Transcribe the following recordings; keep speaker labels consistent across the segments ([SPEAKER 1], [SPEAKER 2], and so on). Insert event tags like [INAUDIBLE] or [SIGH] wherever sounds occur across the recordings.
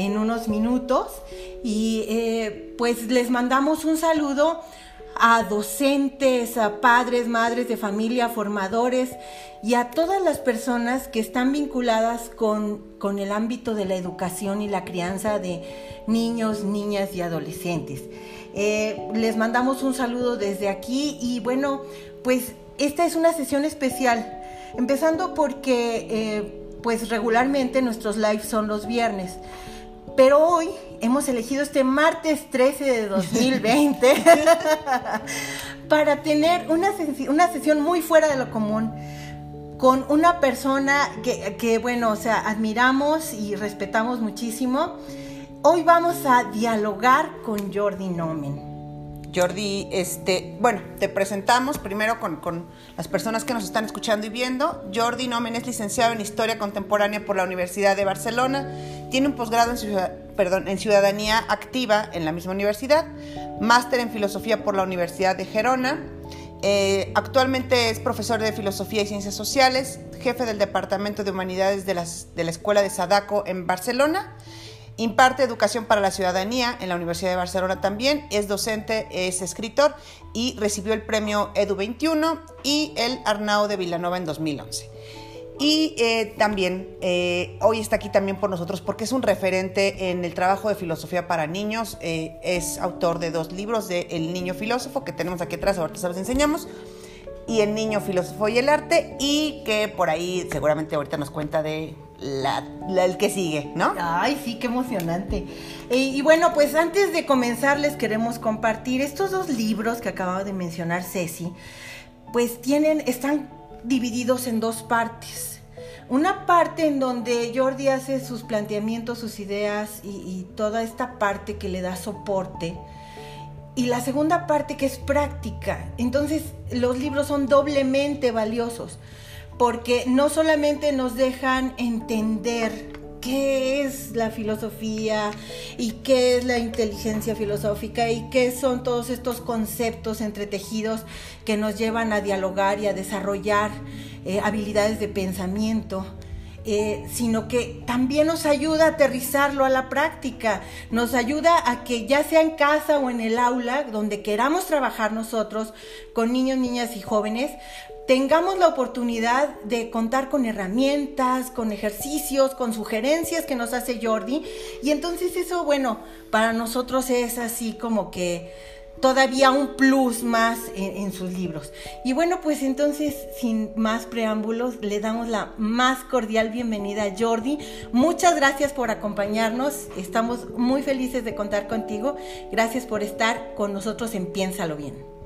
[SPEAKER 1] en unos minutos y eh, pues les mandamos un saludo a docentes, a padres, madres de familia, formadores y a todas las personas que están vinculadas con, con el ámbito de la educación y la crianza de niños, niñas y adolescentes. Eh, les mandamos un saludo desde aquí y bueno, pues esta es una sesión especial, empezando porque eh, pues regularmente nuestros lives son los viernes. Pero hoy hemos elegido este martes 13 de 2020 [LAUGHS] para tener una, una sesión muy fuera de lo común con una persona que, que, bueno, o sea, admiramos y respetamos muchísimo. Hoy vamos a dialogar con Jordi Nomen.
[SPEAKER 2] Jordi, este, bueno, te presentamos primero con, las personas que nos están escuchando y viendo. Jordi Nomen es licenciado en Historia Contemporánea por la Universidad de Barcelona. Tiene un posgrado en, en Ciudadanía Activa en la misma universidad. Máster en Filosofía por la Universidad de Gerona. Eh, actualmente es profesor de Filosofía y Ciencias Sociales, jefe del Departamento de Humanidades de, de la Escuela de Sadaco en Barcelona Imparte educación para la ciudadanía en la Universidad de Barcelona también, es docente, es escritor y recibió el premio Edu 21 y el Arnau de Villanova en 2011. Y eh, también eh, hoy está aquí también por nosotros porque es un referente en el trabajo de filosofía para niños. Eh, es autor de dos libros de El niño filósofo que tenemos aquí atrás, ahorita se los enseñamos, y El niño filósofo y el arte, y que por ahí seguramente ahorita nos cuenta de el que sigue, ¿no?
[SPEAKER 1] Ay, sí, qué emocionante. Y, bueno, pues antes de comenzar les queremos compartir estos dos libros que acababa de mencionar Ceci, pues tienen, están divididos en dos partes. Una parte en donde Jordi hace sus planteamientos, sus ideas y toda esta parte que le da soporte. Y la segunda parte que es práctica. Entonces los libros son doblemente valiosos porque no solamente nos dejan entender qué es la filosofía y qué es la inteligencia filosófica y qué son todos estos conceptos entretejidos que nos llevan a dialogar y a desarrollar eh, habilidades de pensamiento. Eh, sino que también nos ayuda a aterrizarlo a la práctica, nos ayuda a que ya sea en casa o en el aula, donde queramos trabajar nosotros con niños, niñas y jóvenes, tengamos la oportunidad de contar con herramientas, con ejercicios, con sugerencias que nos hace Jordi. Y entonces eso, bueno, para nosotros es así como que todavía un plus más en, sus libros. Y bueno, pues entonces, sin más preámbulos, le damos la más cordial bienvenida a Jordi. Muchas gracias por acompañarnos. Estamos muy felices de contar contigo. Gracias por estar con nosotros en Piénsalo Bien.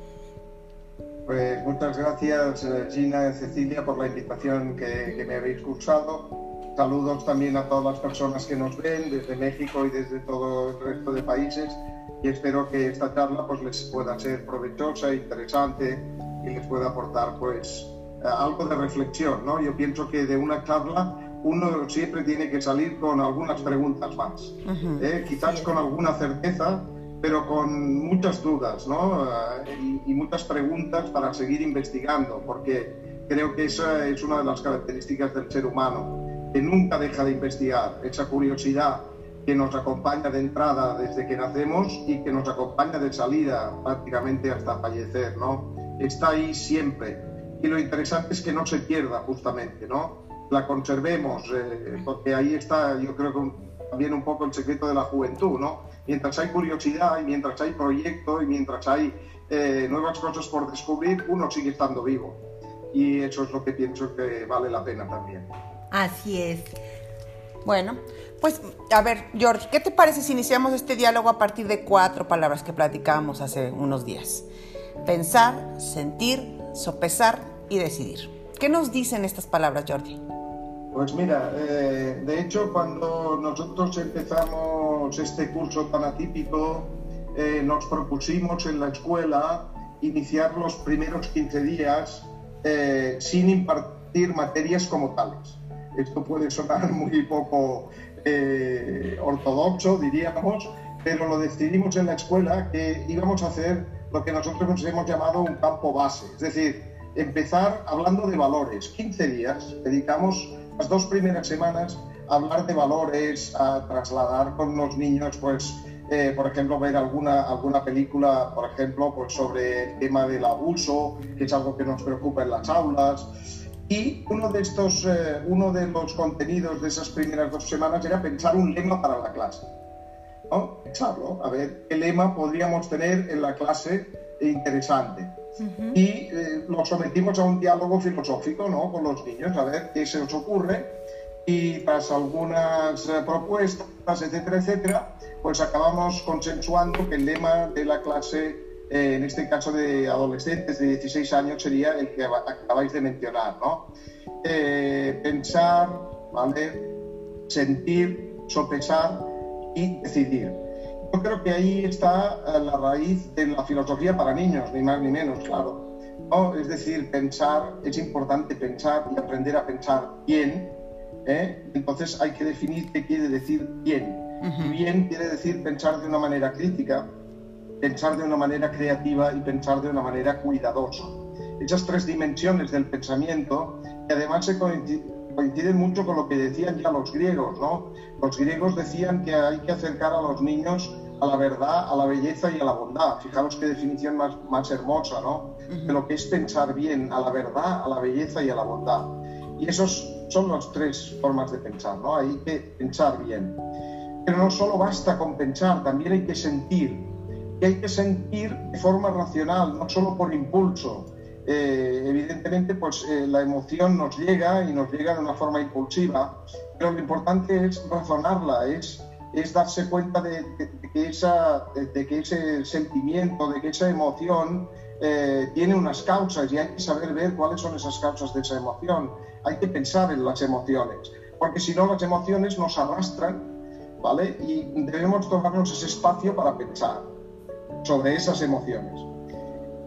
[SPEAKER 3] Pues muchas gracias eh, Gina y Cecilia por la invitación que, me habéis cursado. Saludos también a todas las personas que nos ven desde México y desde todo el resto de países y espero que esta charla pues les pueda ser provechosa, interesante y les pueda aportar pues algo de reflexión. ¿no? Yo pienso que de una charla uno siempre tiene que salir con algunas preguntas más, ¿eh? quizás con alguna certeza pero con muchas dudas ¿no? Eh, y, muchas preguntas para seguir investigando, porque creo que esa es una de las características del ser humano, que nunca deja de investigar, esa curiosidad que nos acompaña de entrada desde que nacemos y que nos acompaña de salida prácticamente hasta fallecer, ¿no? Está ahí siempre. Y lo interesante es que no se pierda justamente, ¿no? La conservemos, eh, porque ahí está, yo creo que también un poco el secreto de la juventud, ¿no? Mientras hay curiosidad y mientras hay proyecto y mientras hay eh, nuevas cosas por descubrir, uno sigue estando vivo. Y eso es lo que pienso que vale la pena también.
[SPEAKER 1] Así es.
[SPEAKER 2] Bueno, pues a ver, George, ¿qué te parece si iniciamos este diálogo a partir de cuatro palabras que platicábamos hace unos días? Pensar, sentir, sopesar y decidir. ¿Qué nos dicen estas palabras, Jordi?
[SPEAKER 3] Pues mira, eh, de hecho cuando nosotros empezamos este curso tan atípico, eh, nos propusimos en la escuela iniciar los primeros 15 días eh, sin impartir materias como tales. Esto puede sonar [LAUGHS] muy poco ortodoxo, diríamos, pero lo decidimos en la escuela que íbamos a hacer lo que nosotros nos hemos llamado un campo base, es decir, empezar hablando de valores. 15 días dedicamos las dos primeras semanas hablar de valores, a trasladar con los niños, pues, eh, por ejemplo, ver alguna, alguna película, por ejemplo, pues, sobre el tema del abuso, que es algo que nos preocupa en las aulas. Y uno de, estos, eh, uno de los contenidos de esas primeras dos semanas era pensar un lema para la clase. ¿no? Pensarlo, a ver qué lema podríamos tener en la clase interesante. Y eh, lo sometimos a un diálogo filosófico ¿no? con los niños, a ver qué se os ocurre. Y tras algunas eh, propuestas, etcétera, etcétera, pues acabamos consensuando que el lema de la clase, eh, en este caso de adolescentes de 16 años, sería el que acabáis de mencionar, ¿no? pensar, ¿vale? Sentir, sopesar y decidir yo creo que ahí está eh, la raíz de la filosofía para niños, ni más ni menos, claro. ¿no? Es decir, pensar, es importante pensar y aprender a pensar bien. ¿Eh? Entonces hay que definir qué quiere decir bien. Bien quiere decir pensar de una manera crítica, pensar de una manera creativa y pensar de una manera cuidadosa. Esas tres dimensiones del pensamiento, que además se coinciden mucho con lo que decían ya los griegos, ¿no? Los griegos decían que hay que acercar a los niños a la verdad, a la belleza y a la bondad. Fijaros qué definición más, más hermosa, ¿no? De lo que es pensar bien, a la verdad, a la belleza y a la bondad. Y esos son las tres formas de pensar, ¿no? Hay que pensar bien. Pero no solo basta con pensar, también hay que sentir. Y hay que sentir de forma racional, no solo por impulso. Eh, evidentemente, pues eh, la emoción nos llega y nos llega de una forma impulsiva, pero lo importante es razonarla, es es darse cuenta de, que, esa, de, que, ese sentimiento, de que esa emoción eh, tiene unas causas y hay que saber ver cuáles son esas causas de esa emoción. Hay que pensar en las emociones, porque si no las emociones nos arrastran, ¿vale? Y debemos tomarnos ese espacio para pensar sobre esas emociones.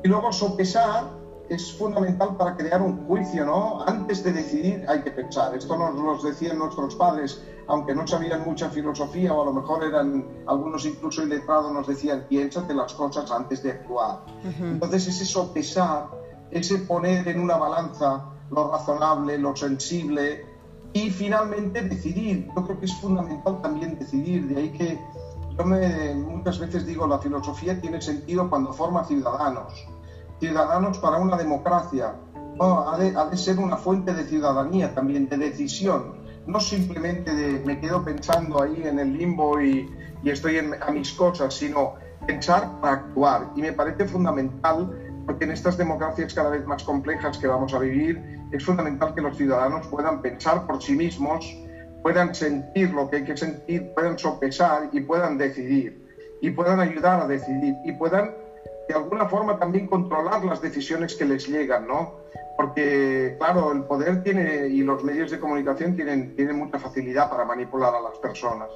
[SPEAKER 3] Y luego sopesar es fundamental para crear un juicio, ¿no? Antes de decidir hay que pensar. Esto nos lo decían nuestros padres, aunque no sabían mucha filosofía o a lo mejor eran algunos incluso iletrados, nos decían, piénsate las cosas antes de actuar. Entonces es eso pensar, ese poner en una balanza lo razonable, lo sensible y finalmente decidir. Yo creo que es fundamental también decidir, de ahí que yo me, muchas veces digo, la filosofía tiene sentido cuando forma ciudadanos ciudadanos para una democracia. ha, de, ser una fuente de ciudadanía también, de decisión, no simplemente de me quedo pensando ahí en el limbo y, estoy a mis cosas, sino pensar para actuar. Y me parece fundamental, porque en estas democracias cada vez más complejas que vamos a vivir, es fundamental que los ciudadanos puedan pensar por sí mismos, puedan sentir lo que hay que sentir, puedan sopesar y puedan decidir, y puedan ayudar a decidir, y puedan de alguna forma también controlar las decisiones que les llegan, ¿no? Porque, claro, el poder tiene y los medios de comunicación tienen, tienen mucha facilidad para manipular a las personas.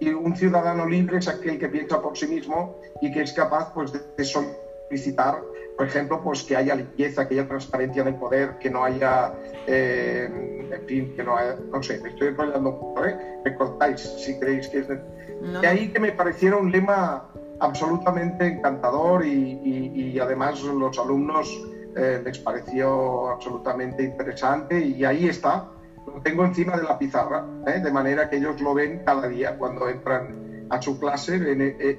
[SPEAKER 3] Y un ciudadano libre es aquel que piensa por sí mismo y que es capaz pues, de solicitar, por ejemplo, pues que haya limpieza, que haya transparencia en el poder, que no haya, eh, en fin, que no haya, no sé, me estoy enrollando poco, ¿eh? Me cortáis si creéis que es... De... De ahí que me pareciera un lema absolutamente encantador y, además los alumnos eh, les pareció absolutamente interesante y ahí está, lo tengo encima de la pizarra, ¿eh? de manera que ellos lo ven cada día cuando entran a su clase,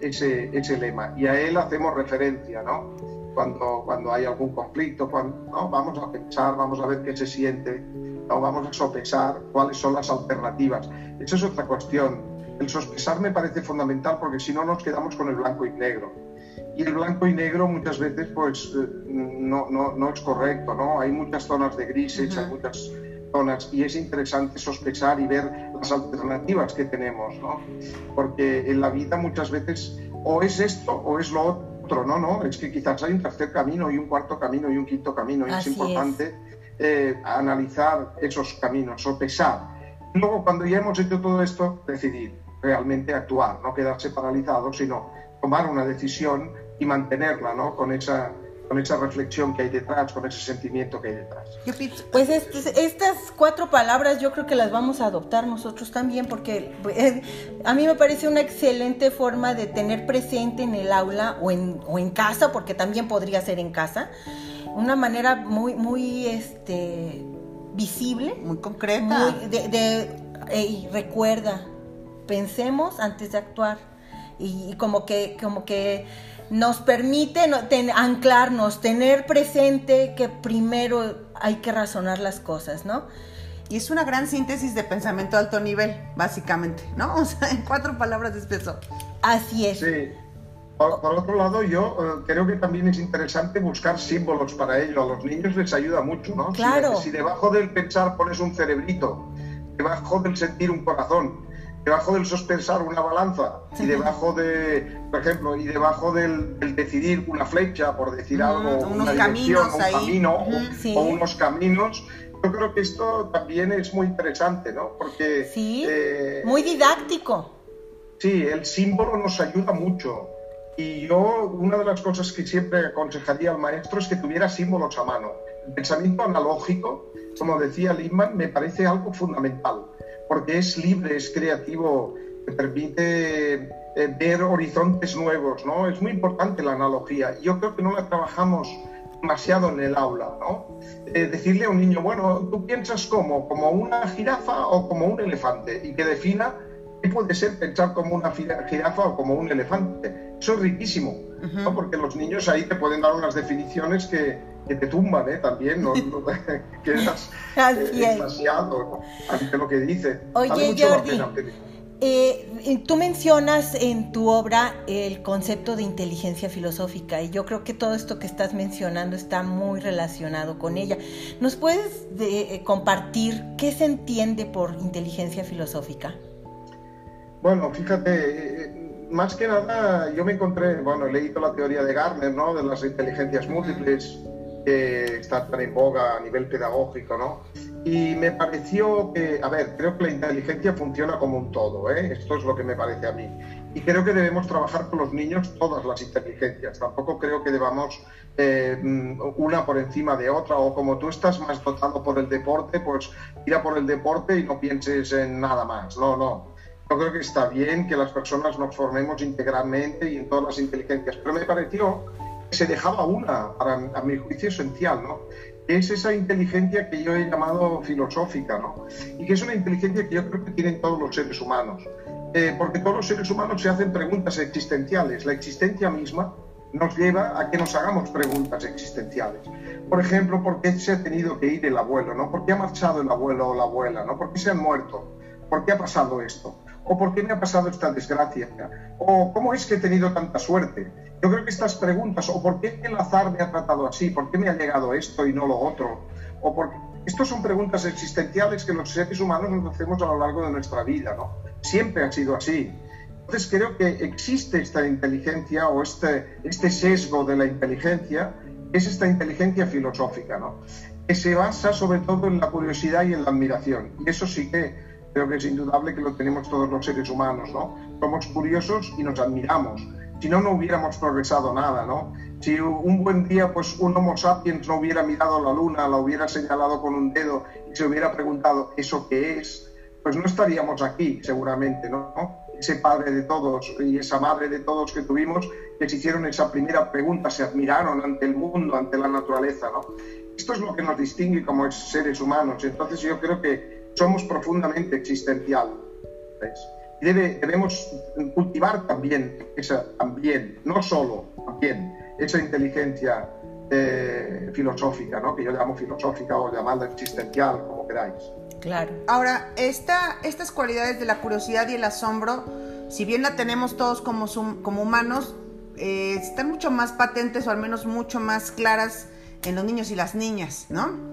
[SPEAKER 3] ese, ese lema y a él hacemos referencia, ¿no? Cuando, cuando hay algún conflicto, cuando, ¿no? vamos a pensar, vamos a ver qué se siente, ¿no? vamos a sopesar cuáles son las alternativas. Eso es otra cuestión el sospechar me parece fundamental porque si no nos quedamos con el blanco y negro. Y el blanco y negro muchas veces pues eh, no, no, no es correcto, ¿no? Hay muchas zonas de grises, hay muchas zonas y es interesante sospechar y ver las alternativas que tenemos, ¿no? Porque en la vida muchas veces o es esto o es lo otro, ¿no? no es que quizás hay un tercer camino y un cuarto camino y un quinto camino y es importante eh, analizar esos caminos, sopesar. Luego, cuando ya hemos hecho todo esto, decidir realmente actuar, no quedarse paralizado, sino tomar una decisión y mantenerla, ¿no? Con esa, con esa reflexión que hay detrás, con ese sentimiento que hay detrás.
[SPEAKER 1] Pues estas cuatro palabras yo creo que las vamos a adoptar nosotros también, porque eh, a mí me parece una excelente forma de tener presente en el aula o en, o en casa, porque también podría ser en casa, una manera muy, muy este, visible.
[SPEAKER 2] Muy concreta.
[SPEAKER 1] de hey, recuerda, pensemos antes de actuar. Y, como que, como que nos permite anclarnos, tener presente que primero hay que razonar las cosas, ¿no?
[SPEAKER 2] Y es una gran síntesis de pensamiento de alto nivel, básicamente, ¿no? [LAUGHS] O sea, en cuatro palabras de peso.
[SPEAKER 1] Así es.
[SPEAKER 3] Sí. Por, otro lado, yo eh, creo que también es interesante buscar símbolos para ello. A los niños les ayuda mucho, ¿no?
[SPEAKER 1] Claro.
[SPEAKER 3] Si, debajo del pensar pones un cerebrito, debajo del sentir un corazón, debajo del sospensar una balanza y debajo de, por ejemplo, y debajo del, decidir una flecha, por decir algo,
[SPEAKER 2] unos
[SPEAKER 3] una
[SPEAKER 2] caminos
[SPEAKER 3] un camino o, unos caminos, yo creo que esto también es muy interesante, ¿no? Porque...
[SPEAKER 1] Sí, eh, muy didáctico.
[SPEAKER 3] Sí, el símbolo nos ayuda mucho. Y yo, una de las cosas que siempre aconsejaría al maestro es que tuviera símbolos a mano. El pensamiento analógico, como decía Lindman, me parece algo fundamental, porque es libre, es creativo, te permite eh, ver horizontes nuevos, ¿no? Es muy importante la analogía. Yo creo que no la trabajamos demasiado en el aula, ¿no? Eh, decirle a un niño, bueno, ¿tú piensas como? ¿Como una jirafa o como un elefante? Y que defina qué puede ser pensar como una jirafa o como un elefante. Eso es riquísimo, ¿no? porque los niños ahí te pueden dar unas definiciones que, que te tumban ¿eh? también, no, no [LAUGHS] quedas eh, demasiado ante lo que dice.
[SPEAKER 1] Oye, Jordi, eh, tú mencionas en tu obra el concepto de inteligencia filosófica y yo creo que todo esto que estás mencionando está muy relacionado con ella. ¿Nos puedes compartir qué se entiende por inteligencia filosófica?
[SPEAKER 3] Bueno, fíjate, más que nada, yo me encontré, bueno, he leído la teoría de Garner, ¿no? De las inteligencias múltiples, que está tan en boga a nivel pedagógico, ¿no? Y me pareció que, a ver, creo que la inteligencia funciona como un todo, ¿eh? Esto es lo que me parece a mí. Y creo que debemos trabajar con los niños todas las inteligencias. Tampoco creo que debamos eh, una por encima de otra, o como tú estás más dotado por el deporte, pues tira por el deporte y no pienses en nada más. No, no yo creo que está bien que las personas nos formemos integralmente y en todas las inteligencias, pero me pareció se dejaba una, para, a mi juicio, esencial, ¿no? Es esa inteligencia que yo he llamado filosófica, ¿no? Y que es una inteligencia que yo creo que tienen todos los seres humanos. Eh, porque todos los seres humanos se hacen preguntas existenciales. La existencia misma nos lleva a que nos hagamos preguntas existenciales. Por ejemplo, ¿por qué se ha tenido que ir el abuelo? ¿no? ¿Por qué ha marchado el abuelo o la abuela? ¿no? ¿Por qué se han muerto? ¿Por qué ha pasado esto? ¿O por qué me ha pasado esta desgracia? ¿O cómo es que he tenido tanta suerte? Yo creo que estas preguntas, ¿o por qué el azar me ha tratado así? ¿Por qué me ha llegado esto y no lo otro? ¿O por Estas son preguntas existenciales que los seres humanos nos hacemos a lo largo de nuestra vida, ¿no? Siempre ha sido así. Entonces creo que existe esta inteligencia o este, este sesgo de la inteligencia, es esta inteligencia filosófica, ¿no? Que se basa sobre todo en la curiosidad y en la admiración. Y eso sí que creo que es indudable que lo tenemos todos los seres humanos, ¿no? Somos curiosos y nos admiramos. Si no, no hubiéramos progresado nada, ¿no? Si un buen día, pues un Homo sapiens no hubiera mirado la luna, la hubiera señalado con un dedo y se hubiera preguntado, ¿eso qué es? Pues no estaríamos aquí, seguramente, ¿no? Ese padre de todos y esa madre de todos que tuvimos, que hicieron esa primera pregunta, se admiraron ante el mundo, ante la naturaleza, ¿no? Esto es lo que nos distingue como seres humanos. Entonces yo creo que somos profundamente existenciales. Y debemos cultivar también esa, también, no solo, también, esa inteligencia eh, filosófica, ¿no? que yo llamo filosófica o llamarla existencial, como queráis.
[SPEAKER 1] Claro.
[SPEAKER 2] Ahora, esta, estas cualidades de la curiosidad y el asombro, si bien la tenemos todos como, como humanos, eh, están mucho más patentes o al menos mucho más claras en los niños y las niñas, ¿no?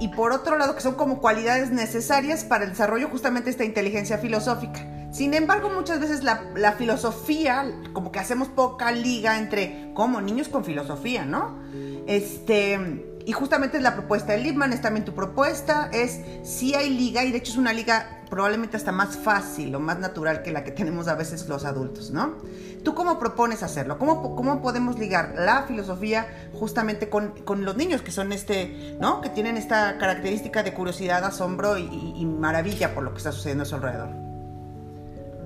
[SPEAKER 2] Y por otro lado que son como cualidades necesarias para el desarrollo justamente esta inteligencia filosófica. Sin embargo, muchas veces la, la, filosofía, como que hacemos poca liga entre como niños con filosofía, ¿no? Este, y justamente es la propuesta de Liebman, es también tu propuesta, es si hay liga, y de hecho es una liga probablemente hasta más fácil o más natural que la que tenemos a veces los adultos, ¿no? ¿Tú cómo propones hacerlo? ¿Cómo, cómo podemos ligar la filosofía justamente con, con, los niños que son este, ¿no? Que tienen esta característica de curiosidad, asombro y, y maravilla por lo que está sucediendo a su alrededor?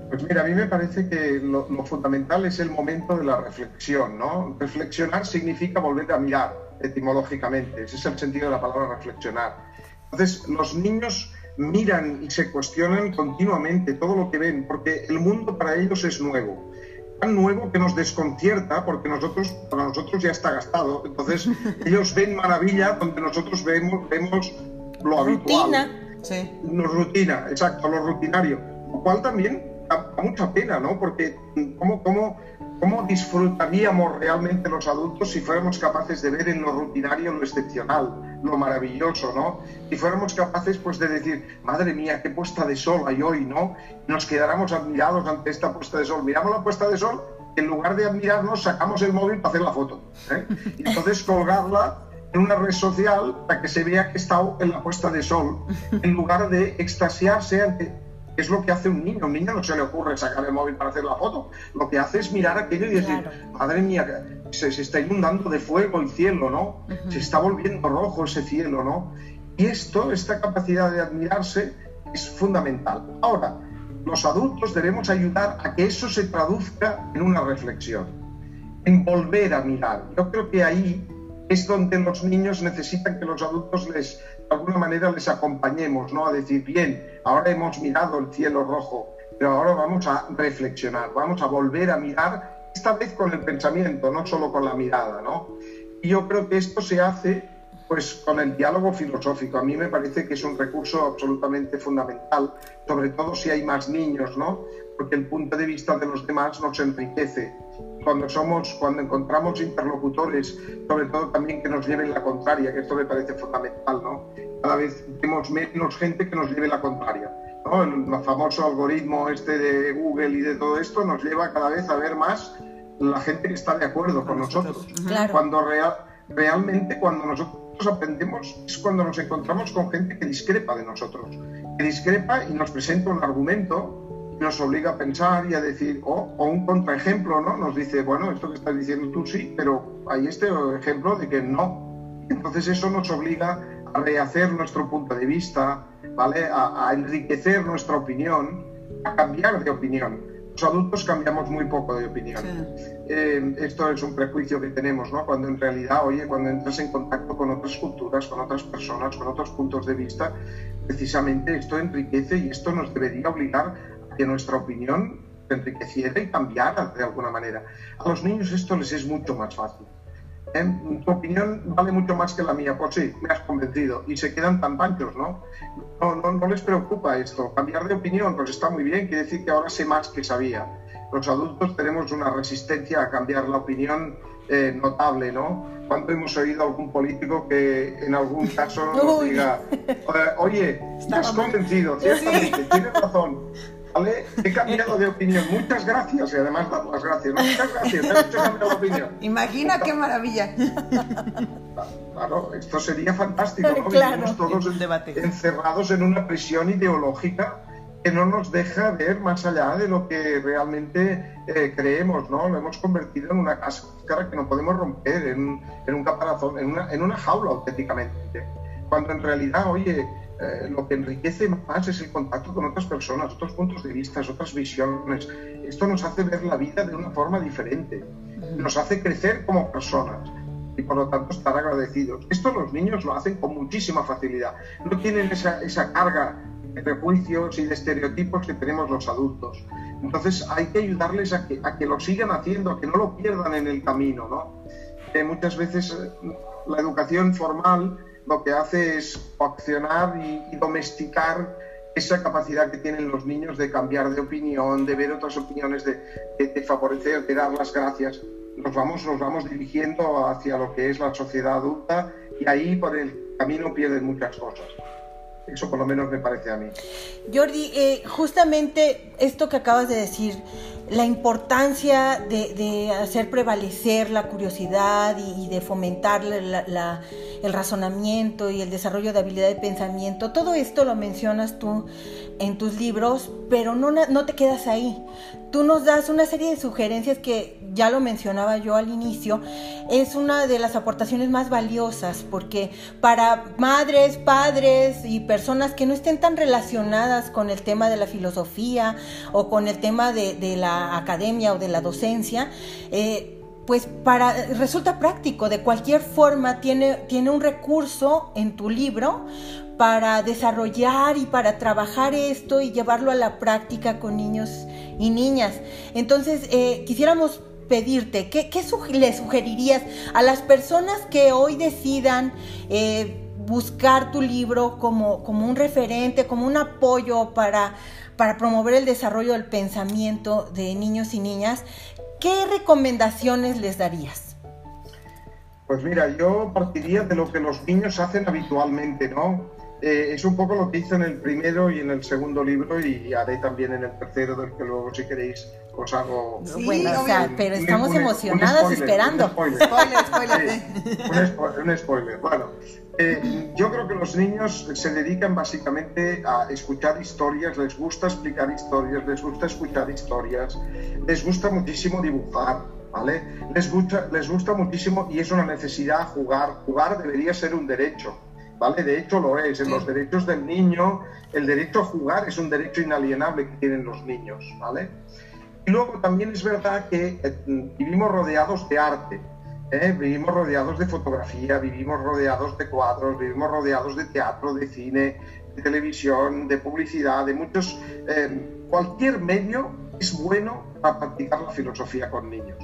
[SPEAKER 3] Pues mira, a mí me parece que lo, lo, fundamental es el momento de la reflexión, ¿no? Reflexionar significa volver a mirar etimológicamente, ese es el sentido de la palabra reflexionar. Entonces, los niños miran y se cuestionan continuamente todo lo que ven, porque el mundo para ellos es nuevo. Tan nuevo que nos desconcierta, porque nosotros, para nosotros ya está gastado. Entonces, [LAUGHS] ellos ven maravilla donde nosotros vemos, vemos lo habitual.
[SPEAKER 1] Rutina.
[SPEAKER 2] Sí.
[SPEAKER 3] Rutina, exacto, lo rutinario. Lo cual también da, da mucha pena, ¿no? Porque ¿cómo, cómo, ¿cómo disfrutaríamos realmente los adultos si fuéramos capaces de ver en lo rutinario lo excepcional, lo maravilloso, ¿no? Si fuéramos capaces pues de decir, madre mía, qué puesta de sol hay hoy, ¿no? Nos quedáramos admirados ante esta puesta de sol. Miramos la puesta de sol en lugar de admirarnos sacamos el móvil para hacer la foto. ¿eh? Entonces colgarla en una red social para que se vea que está en la puesta de sol, en lugar de extasiarse ante es lo que hace un niño. A un niño no se le ocurre sacar el móvil para hacer la foto. Lo que hace es mirar aquello y decir,
[SPEAKER 1] Claro.
[SPEAKER 3] madre mía, se, se está inundando de fuego el cielo, ¿no? Se está volviendo rojo ese cielo, ¿no? Y esto, esta capacidad de admirarse, es fundamental. Ahora, los adultos debemos ayudar a que eso se traduzca en una reflexión, en volver a mirar. Yo creo que ahí es donde los niños necesitan que los adultos les, alguna manera, les acompañemos, ¿no? A decir, bien, ahora hemos mirado el cielo rojo, pero ahora vamos a reflexionar, vamos a volver a mirar, esta vez con el pensamiento, no solo con la mirada, ¿no? Y yo creo que esto se hace pues con el diálogo filosófico. A mí me parece que es un recurso absolutamente fundamental, sobre todo si hay más niños, ¿no? Porque el punto de vista de los demás nos enriquece. Cuando somos, cuando encontramos interlocutores, sobre todo también que nos lleven la contraria, que esto me parece fundamental, ¿no? Cada vez tenemos menos gente que nos lleve la contraria. ¿no? El famoso algoritmo este de Google y de todo esto nos lleva cada vez a ver más la gente que está de acuerdo con nosotros.
[SPEAKER 1] Claro.
[SPEAKER 3] Cuando real- realmente cuando nosotros aprendemos es cuando nos encontramos con gente que discrepa de nosotros, que discrepa y nos presenta un argumento nos obliga a pensar y a decir, o o un contraejemplo, ¿no? Nos dice, bueno, esto que estás diciendo tú sí, pero hay este ejemplo de que no. Entonces eso nos obliga a rehacer nuestro punto de vista, ¿vale? A, a enriquecer nuestra opinión, a cambiar de opinión. Los adultos cambiamos muy poco de opinión. Eh, esto es un prejuicio que tenemos, ¿no? Cuando en realidad, oye, cuando entras en contacto con otras culturas, con otras personas, con otros puntos de vista, precisamente esto enriquece y esto nos debería obligar que nuestra opinión se enriqueciera y cambiara de alguna manera. A los niños esto les es mucho más fácil. ¿eh? Tu opinión vale mucho más que la mía, pues sí, me has convencido. Y se quedan tan panchos, ¿no? No, no, no les preocupa esto. Cambiar de opinión, pues está muy bien, quiere decir que ahora sé más que sabía. Los adultos tenemos una resistencia a cambiar la opinión eh, notable, ¿no? Cuando hemos oído a algún político que en algún caso nos diga, "Eh, oye, me has
[SPEAKER 1] Estaba mal".
[SPEAKER 3] convencido, ciertamente, tienes razón. ¿Vale? He cambiado de opinión. Muchas gracias. Y además dar las gracias. Muchas gracias. Me has hecho cambiar de opinión.
[SPEAKER 2] Imagina qué maravilla.
[SPEAKER 3] Claro, esto sería fantástico, ¿no?
[SPEAKER 1] Claro.
[SPEAKER 3] Vivimos todos
[SPEAKER 2] Un
[SPEAKER 3] en-
[SPEAKER 2] debate.
[SPEAKER 3] encerrados en una prisión ideológica que no nos deja ver más allá de lo que realmente eh, creemos, ¿no? Lo hemos convertido en una cáscara que no podemos romper, en, en un caparazón, en una, en una jaula auténticamente. Cuando en realidad, oye, eh, lo que enriquece más es el contacto con otras personas, otros puntos de vista, otras visiones. Esto nos hace ver la vida de una forma diferente, nos hace crecer como personas y por lo tanto estar agradecidos. Esto los niños lo hacen con muchísima facilidad. No tienen esa, esa carga de prejuicios y de estereotipos que tenemos los adultos. Entonces hay que ayudarles a que, a que lo sigan haciendo, a que no lo pierdan en el camino. ¿no? Eh, muchas veces eh, la educación formal lo que hace es coaccionar y, y domesticar esa capacidad que tienen los niños de cambiar de opinión, de ver otras opiniones, de, de- de favorecer, de dar las gracias. Nos vamos, nos vamos dirigiendo hacia lo que es la sociedad adulta y ahí por el camino pierden muchas cosas. Eso por lo menos me parece a mí.
[SPEAKER 1] Jordi, eh, justamente esto que acabas de decir, la importancia de, de hacer prevalecer la curiosidad y, y de fomentar la- la- el razonamiento y el desarrollo de habilidad de pensamiento, todo esto lo mencionas tú en tus libros, pero no, no te quedas ahí. Tú nos das una serie de sugerencias que ya lo mencionaba yo al inicio, es una de las aportaciones más valiosas porque para madres, padres y personas que no estén tan relacionadas con el tema de la filosofía o con el tema de, de la academia o de la docencia, eh, pues para resulta práctico, de cualquier forma tiene, tiene un recurso en tu libro para desarrollar y para trabajar esto y llevarlo a la práctica con niños y niñas. Entonces, eh, quisiéramos pedirte, ¿qué, le sugerirías a las personas que hoy decidan eh, buscar tu libro como, como un referente, como un apoyo para, para promover el desarrollo del pensamiento de niños y niñas? ¿Qué recomendaciones les darías?
[SPEAKER 3] Pues mira, yo partiría de lo que los niños hacen habitualmente, ¿no? Eh, es un poco lo que hice en el primero y en el segundo libro y haré también en el tercero, del que luego si queréis os hago...
[SPEAKER 1] Sí, bueno, o sea, pero estamos emocionadas esperando.
[SPEAKER 3] Un spoiler, spoiler, un, spoiler, Bueno, eh, yo creo que los niños se dedican básicamente a escuchar historias, les gusta explicar historias, les gusta escuchar historias, les gusta muchísimo dibujar, ¿vale? Les gusta, les gusta muchísimo y es una necesidad jugar. Jugar debería ser un derecho ¿vale? De hecho lo es. En los derechos del niño, el derecho a jugar es un derecho inalienable que tienen los niños, ¿vale? Y luego también es verdad que eh, vivimos rodeados de arte, ¿eh? vivimos rodeados de fotografía, vivimos rodeados de cuadros, vivimos rodeados de teatro, de cine, de televisión, de publicidad, de muchos... Eh, cualquier medio es bueno para practicar la filosofía con niños.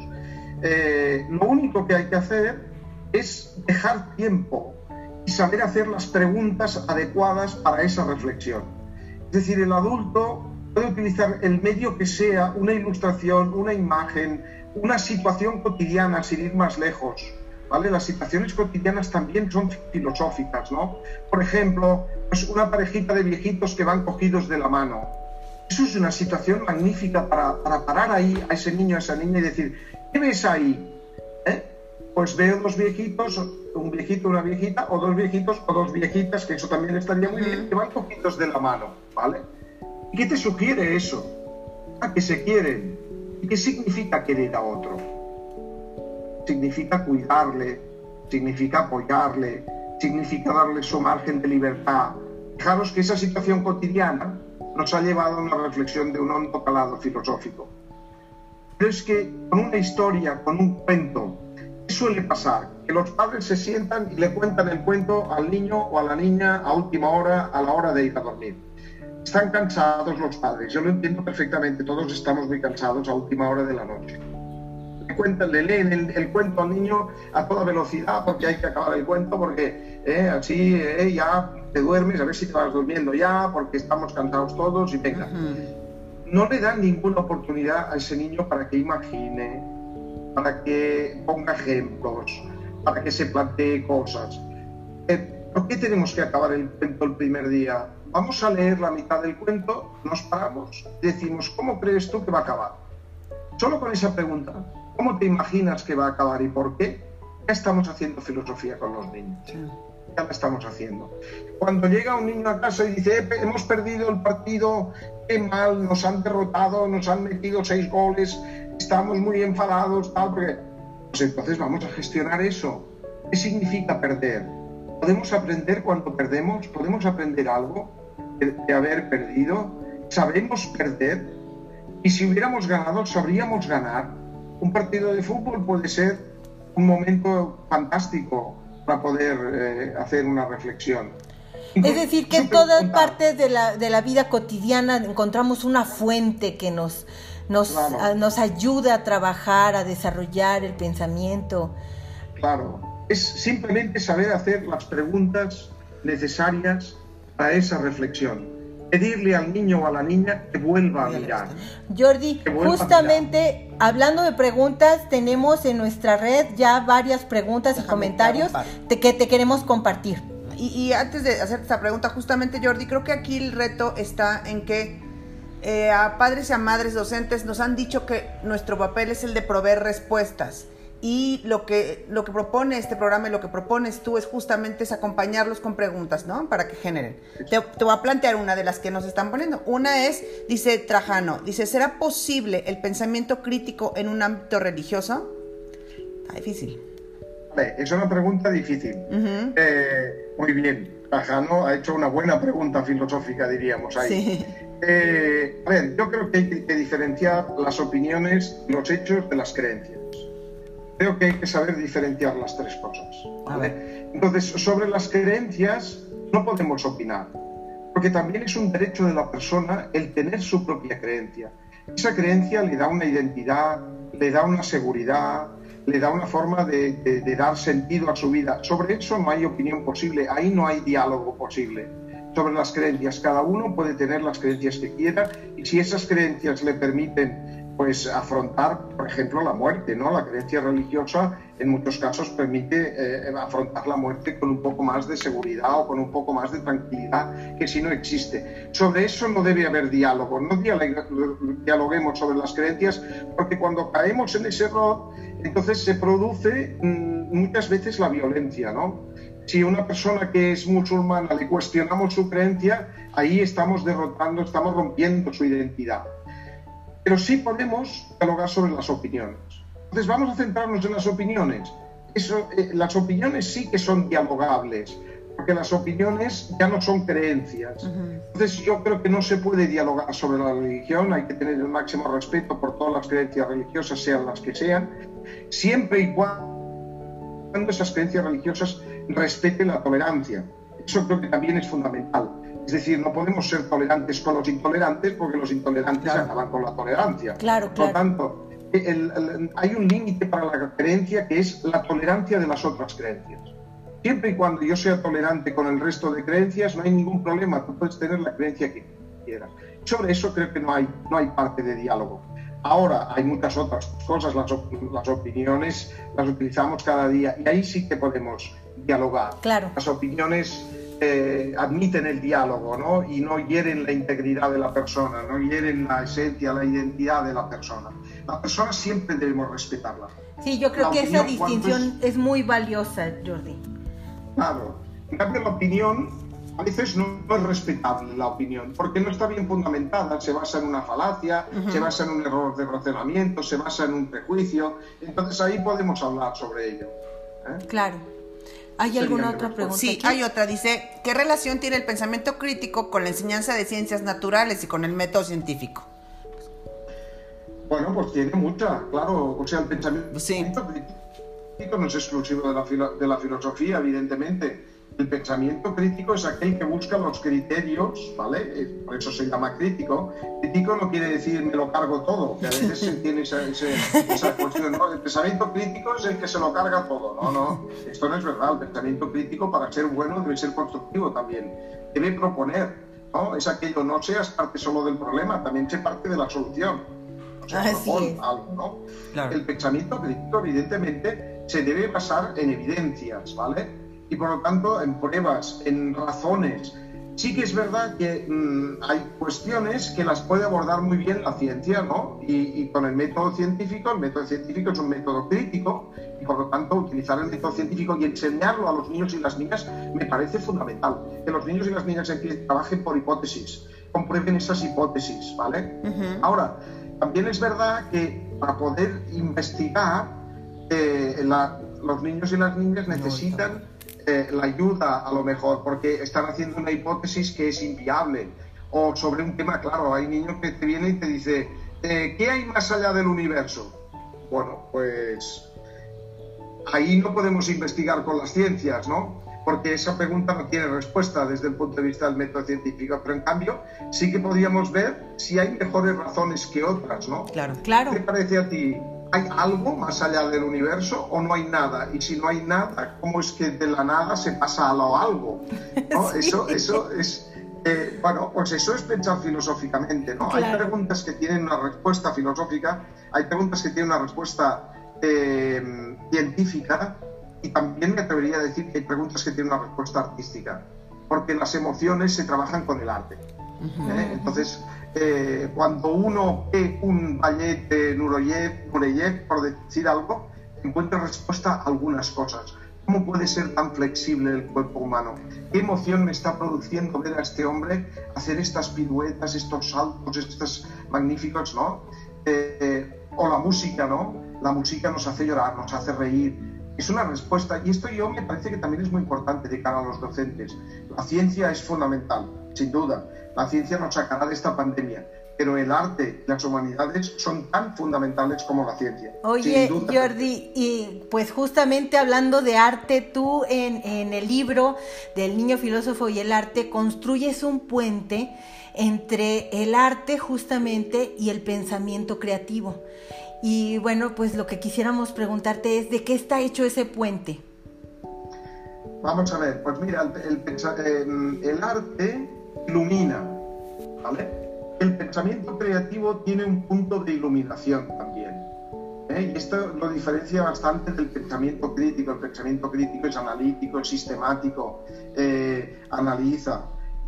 [SPEAKER 3] lo único que hay que hacer es dejar tiempo y saber hacer las preguntas adecuadas para esa reflexión. Es decir, el adulto puede utilizar el medio que sea, una ilustración, una imagen, una situación cotidiana, sin ir más lejos. ¿Vale? Las situaciones cotidianas también son filosóficas, ¿no? Por ejemplo, pues una parejita de viejitos que van cogidos de la mano. Eso es una situación magnífica para, para parar ahí a ese niño, a esa niña y decir, ¿qué ves ahí? ¿Eh? Pues veo dos viejitos un viejito, una viejita, o dos viejitos o dos viejitas, que eso también estaría muy bien, que van cogidos de la mano, ¿vale? ¿Y qué te sugiere eso? A que se quieren. ¿Y qué significa querer a otro? Significa cuidarle, significa apoyarle, significa darle su margen de libertad. Fijaros que esa situación cotidiana nos ha llevado a una reflexión de un hondo calado filosófico. Pero es que con una historia, con un cuento, ¿qué suele pasar? que los padres se sientan y le cuentan el cuento al niño o a la niña a última hora, a la hora de ir a dormir. Están cansados los padres, yo lo entiendo perfectamente, todos estamos muy cansados a última hora de la noche. Le, cuentan, le leen el, cuento al niño a toda velocidad porque hay que acabar el cuento, porque eh, así eh, ya te duermes, a ver si te vas durmiendo ya, porque estamos cansados todos y venga. No le dan ninguna oportunidad a ese niño para que imagine, para que ponga ejemplos, para que se plantee cosas. Eh, ¿Por qué tenemos que acabar el cuento el primer día? Vamos a leer la mitad del cuento, nos paramos y decimos, ¿cómo crees tú que va a acabar? Solo con esa pregunta, ¿cómo te imaginas que va a acabar y por qué? Ya estamos haciendo filosofía con los niños. Ya la estamos haciendo. Cuando llega un niño a casa y dice, hemos perdido el partido, qué mal, nos han derrotado, nos han metido seis goles, estamos muy enfadados, tal, porque pues entonces vamos a gestionar eso. ¿Qué significa perder? ¿Podemos aprender cuando perdemos? ¿Podemos aprender algo de, haber perdido? ¿Sabemos perder? Y si hubiéramos ganado, ¿sabríamos ganar? Un partido de fútbol puede ser un momento fantástico para poder eh, hacer una reflexión.
[SPEAKER 1] Es decir, que en todas partes de la, de la vida cotidiana encontramos una fuente que nos, nos, nos ayuda a trabajar, a desarrollar el pensamiento.
[SPEAKER 3] Claro, es simplemente saber hacer las preguntas necesarias a esa reflexión. Pedirle al niño o a la niña que vuelva a mirar.
[SPEAKER 1] Jordi, justamente hablando de preguntas, tenemos en nuestra red ya varias preguntas y comentarios que te queremos compartir.
[SPEAKER 2] Y, y, antes de hacer esta pregunta, justamente Jordi, creo que aquí el reto está en que eh, a padres y a madres docentes nos han dicho que nuestro papel es el de proveer respuestas. Y lo que, lo que propone este programa y lo que propones tú es justamente es acompañarlos con preguntas, ¿no? Para que generen. Te, voy a plantear una de las que nos están poniendo. Una es, dice Trajano, dice, ¿será posible el pensamiento crítico en un ámbito religioso? Está difícil.
[SPEAKER 3] es una pregunta difícil. Eh, muy bien. Trajano ha hecho una buena pregunta filosófica, diríamos ahí. Sí. Eh, a ver, yo creo que hay que diferenciar las opiniones, los hechos de las creencias. Creo que hay que saber diferenciar las tres cosas. Entonces, sobre las creencias, no podemos opinar, porque también es un derecho de la persona el tener su propia creencia. Esa creencia le da una identidad, le da una seguridad, le da una forma de, dar sentido a su vida. Sobre eso no hay opinión posible, ahí no hay diálogo posible. Sobre las creencias, cada uno puede tener las creencias que quiera y si esas creencias le permiten pues afrontar, por ejemplo, la muerte, ¿no? La creencia religiosa en muchos casos permite eh, afrontar la muerte con un poco más de seguridad o con un poco más de tranquilidad que si no existe. Sobre eso no debe haber diálogo, no dialoguemos sobre las creencias porque cuando caemos en ese error, entonces se produce mm, muchas veces la violencia, ¿no? Si una persona que es musulmana le cuestionamos su creencia, ahí estamos derrotando, estamos rompiendo su identidad pero sí podemos dialogar sobre las opiniones. Entonces vamos a centrarnos en las opiniones. Eso, eh, las opiniones sí que son dialogables, porque las opiniones ya no son creencias. Entonces yo creo que no se puede dialogar sobre la religión, hay que tener el máximo respeto por todas las creencias religiosas, sean las que sean, siempre y cuando esas creencias religiosas respeten la tolerancia. Eso creo que también es fundamental. Es decir, no podemos ser tolerantes con los intolerantes porque los intolerantes acaban con la tolerancia.
[SPEAKER 1] Claro,
[SPEAKER 3] claro. Por tanto, hay un límite para la creencia que es la tolerancia de las otras creencias. Siempre y cuando yo sea tolerante con el resto de creencias, no hay ningún problema. Tú puedes tener la creencia que quieras. Sobre eso creo que no hay, no hay parte de diálogo. Ahora hay muchas otras cosas, las, las opiniones las utilizamos cada día y ahí sí que podemos dialogar.
[SPEAKER 1] Claro.
[SPEAKER 3] Las opiniones eh, admiten el diálogo ¿no? y no hieren la integridad de la persona, no hieren la esencia, la identidad de la persona. La persona siempre debemos respetarla.
[SPEAKER 1] Sí, yo creo que esa distinción es... muy valiosa, Jordi.
[SPEAKER 3] Claro. En cambio, la opinión a veces no, es respetable la opinión, porque no está bien fundamentada, se basa en una falacia, se basa en un error de razonamiento, se basa en un prejuicio, entonces ahí podemos hablar sobre ello.
[SPEAKER 1] ¿eh? Claro. ¿Hay alguna otra pregunta?
[SPEAKER 2] Sí, hay otra. Dice, ¿qué relación tiene el pensamiento crítico con la enseñanza de ciencias naturales y con el método científico?
[SPEAKER 3] Bueno, pues tiene mucha, claro. O sea, el pensamiento crítico no es exclusivo de la, de la filosofía, evidentemente el pensamiento crítico es aquel que busca los criterios, ¿vale? Eh, por eso se llama crítico. Crítico no quiere decir me lo cargo todo, que a veces se [LAUGHS] tiene esa, cuestión, ¿no? El pensamiento crítico es el que se lo carga todo, ¿no? No, esto no es verdad. El pensamiento crítico, para ser bueno, debe ser constructivo también. Debe proponer, ¿no? Es aquello, no seas parte solo del problema, también sé parte de la solución. O sea, algo, ¿no? El pensamiento crítico, evidentemente, se debe basar en evidencias, ¿vale? y por lo tanto en pruebas, en razones. Sí que es verdad que mm, hay cuestiones que las puede abordar muy bien la ciencia, ¿no? Y, con el método científico, el método científico es un método crítico y por lo tanto utilizar el método científico y enseñarlo a los niños y las niñas me parece fundamental. Que los niños y las niñas trabajen por hipótesis, comprueben esas hipótesis, ¿vale? Ahora, también es verdad que para poder investigar, eh, los niños y las niñas necesitan eh, la ayuda a lo mejor, porque están haciendo una hipótesis que es inviable. O sobre un tema, claro, hay niños que te vienen y te dicen, eh, ¿qué hay más allá del universo? Bueno, pues ahí no podemos investigar con las ciencias, ¿no? Porque esa pregunta no tiene respuesta desde el punto de vista del método científico, pero en cambio sí que podríamos ver si hay mejores razones que otras, ¿no?
[SPEAKER 1] Claro, claro.
[SPEAKER 3] ¿Qué te parece a ti? ¿Hay algo más allá del universo o no hay nada? Y si no hay nada, ¿cómo es que de la nada se pasa a lo algo? [LAUGHS] Eso, eso es... Eh, bueno, pues eso es pensar filosóficamente, ¿no? Hay preguntas que tienen una respuesta filosófica, hay preguntas que tienen una respuesta eh, científica y también me atrevería a decir que hay preguntas que tienen una respuesta artística, porque las emociones se trabajan con el arte. ¿eh? Entonces, eh, cuando uno ve un ballet de Nureyev, por decir algo, encuentra respuesta a algunas cosas. ¿Cómo puede ser tan flexible el cuerpo humano? ¿Qué emoción me está produciendo ver a este hombre hacer estas piruetas, estos saltos, estos magníficos, ¿no? Eh, o la música, ¿no? La música nos hace llorar, nos hace reír. Es una respuesta, y esto yo me parece que también es muy importante de cara a los docentes. La ciencia es fundamental, sin duda, la ciencia nos sacará de esta pandemia. pero el arte y las humanidades son tan fundamentales como la ciencia.
[SPEAKER 1] Oye, Jordi, y pues justamente hablando de arte, tú en, en el libro del niño filósofo y el arte construyes un puente entre el arte justamente y el pensamiento creativo. Y bueno, pues lo que quisiéramos preguntarte es, ¿de qué está hecho ese puente?
[SPEAKER 3] Vamos a ver, pues mira, el, el, arte ilumina, ¿vale? El pensamiento creativo tiene un punto de iluminación también. ¿eh? Y esto lo diferencia bastante del pensamiento crítico. El pensamiento crítico es analítico, es sistemático, eh, analiza.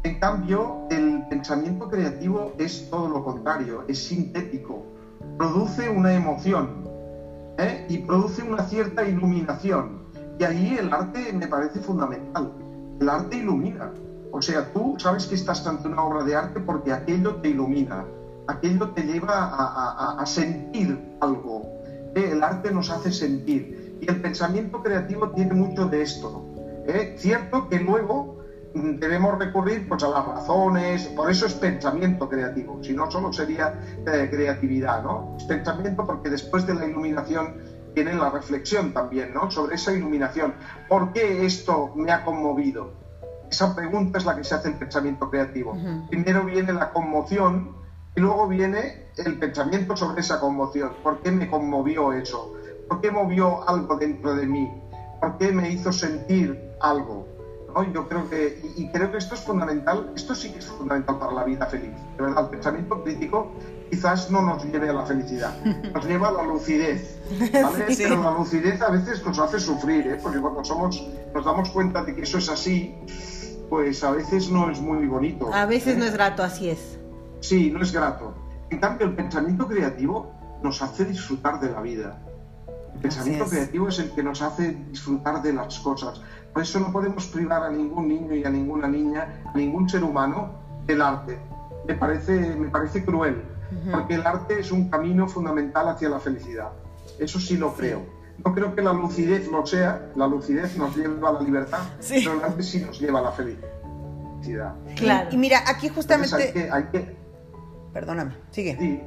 [SPEAKER 3] En cambio, el pensamiento creativo es todo lo contrario, es sintético, produce una emoción ¿eh? y produce una cierta iluminación. Y ahí el arte me parece fundamental. El arte ilumina. O sea, tú sabes que estás ante una obra de arte porque aquello te ilumina, aquello te lleva a, sentir algo. ¿eh? El arte nos hace sentir. Y el pensamiento creativo tiene mucho de esto. ¿eh? Cierto que luego debemos recurrir pues, a las razones, por eso es pensamiento creativo, si no solo sería eh, creatividad, ¿no? Es pensamiento porque después de la iluminación viene la reflexión también, ¿no? Sobre esa iluminación. ¿Por qué esto me ha conmovido? Esa pregunta es la que se hace el pensamiento creativo. Primero viene la conmoción y luego viene el pensamiento sobre esa conmoción. ¿Por qué me conmovió eso? ¿Por qué movió algo dentro de mí? ¿Por qué me hizo sentir algo? Yo creo que, y, creo que esto es fundamental, esto sí que es fundamental para la vida feliz. De verdad, el pensamiento crítico quizás no nos lleve a la felicidad, [LAUGHS] nos lleva a la lucidez, ¿vale? Pero la lucidez a veces nos hace sufrir, ¿eh? Porque cuando somos, nos damos cuenta de que eso es así, pues a veces no es muy bonito.
[SPEAKER 1] A veces ¿eh? no es grato, así es.
[SPEAKER 3] Sí, no es grato. En cambio, el pensamiento creativo nos hace disfrutar de la vida. El pensamiento creativo es el que nos hace disfrutar de las cosas. Por eso no podemos privar a ningún niño y a ninguna niña, a ningún ser humano, del arte. Me parece, me parece cruel, porque el arte es un camino fundamental hacia la felicidad. Eso sí lo creo. No creo que la lucidez lo sea, la lucidez nos lleva a la libertad, pero arte sí nos lleva a la felicidad.
[SPEAKER 2] Claro. Y mira, aquí justamente... hay que Perdóname, sigue.
[SPEAKER 3] Sí,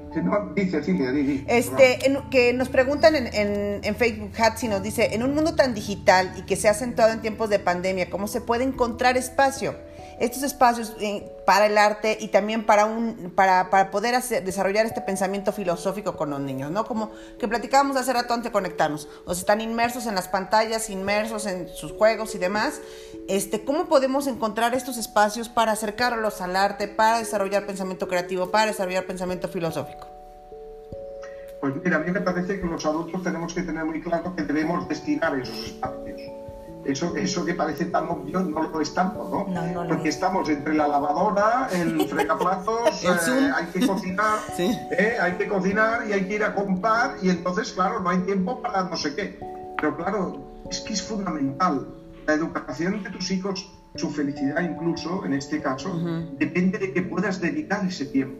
[SPEAKER 3] dice, sigue, dice,
[SPEAKER 2] Este, que nos preguntan en, en, en Facebook Hatsi nos dice, en un mundo tan digital y que se ha acentuado en tiempos de pandemia, ¿cómo se puede encontrar espacio? Estos espacios eh, para el arte y también para, un, para, para poder hacer, desarrollar este pensamiento filosófico con los niños, ¿no? Como que platicábamos hace rato antes de conectarnos, o sea, están inmersos en las pantallas, inmersos en sus juegos y demás. Este, ¿Cómo podemos encontrar estos espacios para acercarlos al arte, para desarrollar pensamiento creativo, para desarrollar pensamiento filosófico?
[SPEAKER 3] Pues mira, a mí me parece que los adultos tenemos que tener muy claro que debemos destinar esos espacios eso, eso que parece tan obvio no lo estamos, ¿no? Porque estamos entre la lavadora, el [LAUGHS] fregaplatos, eh, hay que cocinar, [LAUGHS] eh, hay que cocinar y hay que ir a comprar y entonces, claro, no hay tiempo para no sé qué. Pero claro, es que es fundamental. La educación de tus hijos, su felicidad incluso, en este caso, depende de que puedas dedicar ese tiempo.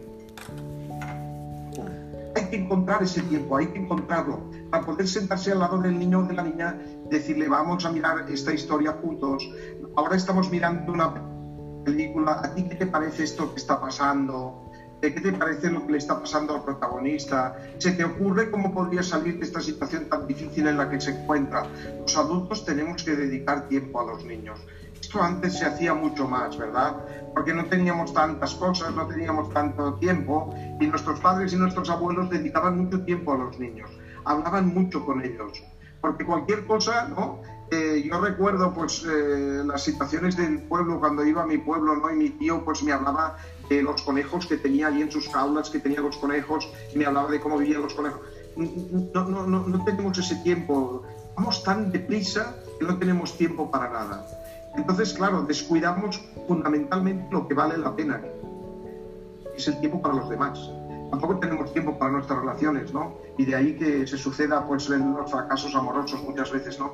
[SPEAKER 3] Hay que encontrar ese tiempo, hay que encontrarlo para poder sentarse al lado del niño o de la niña, decirle, vamos a mirar esta historia juntos. Ahora estamos mirando una película, ¿a ti qué te parece esto que está pasando? ¿Qué te parece lo que le está pasando al protagonista? ¿Se te ocurre cómo podría salir de esta situación tan difícil en la que se encuentra? Los adultos tenemos que dedicar tiempo a los niños. Esto antes se hacía mucho más, ¿verdad? Porque no teníamos tantas cosas, no teníamos tanto tiempo y nuestros padres y nuestros abuelos dedicaban mucho tiempo a los niños hablaban mucho con ellos, porque cualquier cosa, ¿no? Eh, yo recuerdo pues eh, las situaciones del pueblo cuando iba a mi pueblo, ¿no? Y mi tío pues me hablaba de los conejos que tenía allí en sus jaulas, que tenía los conejos, y me hablaba de cómo vivían los conejos. No, no, no, no tenemos ese tiempo, vamos tan deprisa que no tenemos tiempo para nada. Entonces, claro, descuidamos fundamentalmente lo que vale la pena, es el tiempo para los demás tampoco tenemos tiempo para nuestras relaciones, ¿no? Y de ahí que se suceda, pues, en los fracasos amorosos muchas veces, ¿no?